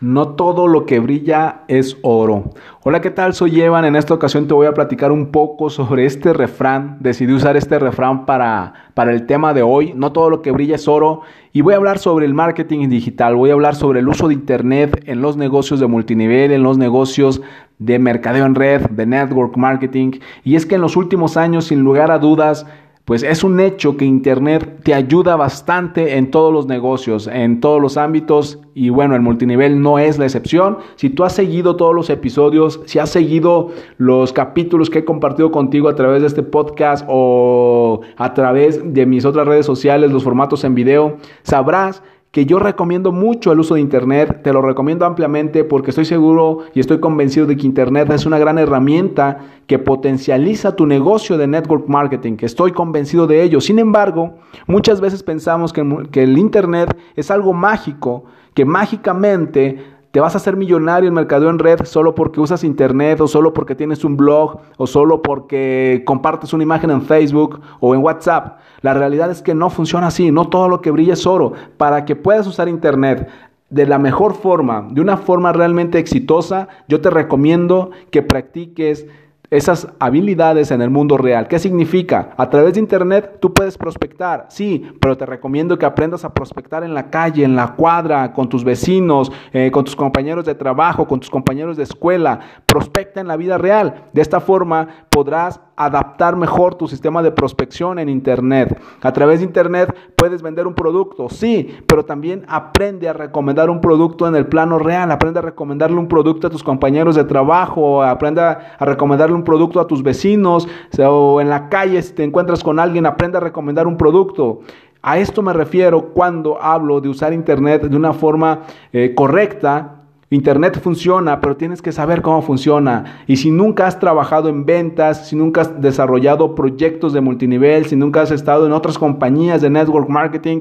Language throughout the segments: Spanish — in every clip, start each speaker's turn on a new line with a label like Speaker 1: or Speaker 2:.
Speaker 1: No todo lo que brilla es oro. Hola, ¿qué tal? Soy Evan. En esta ocasión te voy a platicar un poco sobre este refrán. Decidí usar este refrán para, para el tema de hoy. No todo lo que brilla es oro. Y voy a hablar sobre el marketing digital. Voy a hablar sobre el uso de Internet en los negocios de multinivel, en los negocios de mercadeo en red, de network marketing. Y es que en los últimos años, sin lugar a dudas, pues es un hecho que Internet te ayuda bastante en todos los negocios, en todos los ámbitos y bueno, el multinivel no es la excepción. Si tú has seguido todos los episodios, si has seguido los capítulos que he compartido contigo a través de este podcast o a través de mis otras redes sociales, los formatos en video, sabrás que yo recomiendo mucho el uso de Internet, te lo recomiendo ampliamente porque estoy seguro y estoy convencido de que Internet es una gran herramienta que potencializa tu negocio de network marketing, estoy convencido de ello. Sin embargo, muchas veces pensamos que el Internet es algo mágico, que mágicamente te vas a hacer millonario en mercadeo en red solo porque usas internet o solo porque tienes un blog o solo porque compartes una imagen en Facebook o en WhatsApp. La realidad es que no funciona así, no todo lo que brilla es oro. Para que puedas usar internet de la mejor forma, de una forma realmente exitosa, yo te recomiendo que practiques esas habilidades en el mundo real. ¿Qué significa? A través de Internet tú puedes prospectar, sí, pero te recomiendo que aprendas a prospectar en la calle, en la cuadra, con tus vecinos, eh, con tus compañeros de trabajo, con tus compañeros de escuela. Prospecta en la vida real. De esta forma podrás adaptar mejor tu sistema de prospección en Internet. A través de Internet puedes vender un producto, sí, pero también aprende a recomendar un producto en el plano real. Aprende a recomendarle un producto a tus compañeros de trabajo, aprende a recomendarle un producto a tus vecinos o en la calle si te encuentras con alguien, aprende a recomendar un producto. A esto me refiero cuando hablo de usar Internet de una forma eh, correcta. Internet funciona, pero tienes que saber cómo funciona. Y si nunca has trabajado en ventas, si nunca has desarrollado proyectos de multinivel, si nunca has estado en otras compañías de network marketing,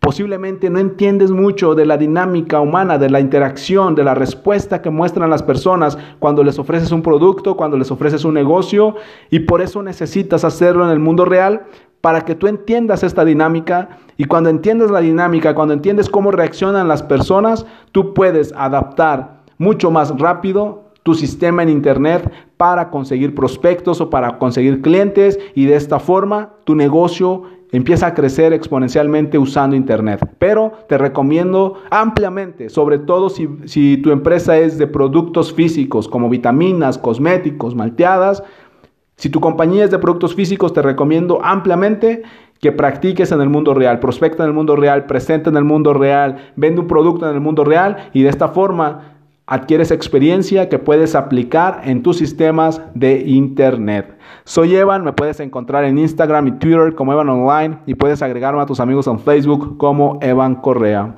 Speaker 1: Posiblemente no entiendes mucho de la dinámica humana, de la interacción, de la respuesta que muestran las personas cuando les ofreces un producto, cuando les ofreces un negocio y por eso necesitas hacerlo en el mundo real para que tú entiendas esta dinámica y cuando entiendes la dinámica, cuando entiendes cómo reaccionan las personas, tú puedes adaptar mucho más rápido tu sistema en Internet para conseguir prospectos o para conseguir clientes y de esta forma tu negocio empieza a crecer exponencialmente usando Internet. Pero te recomiendo ampliamente, sobre todo si, si, tu empresa es de productos físicos como vitaminas, cosméticos, malteadas. Si tu compañía es de productos físicos, te recomiendo ampliamente que practiques en el mundo real, prospecta en el mundo real, presenta en el mundo real, vende un producto en el mundo real y de esta forma adquieres experiencia que puedes aplicar en tus sistemas de Internet. Soy Evan, me puedes encontrar en Instagram y Twitter como Evan Online y puedes agregarme a tus amigos en Facebook como Evan Correa.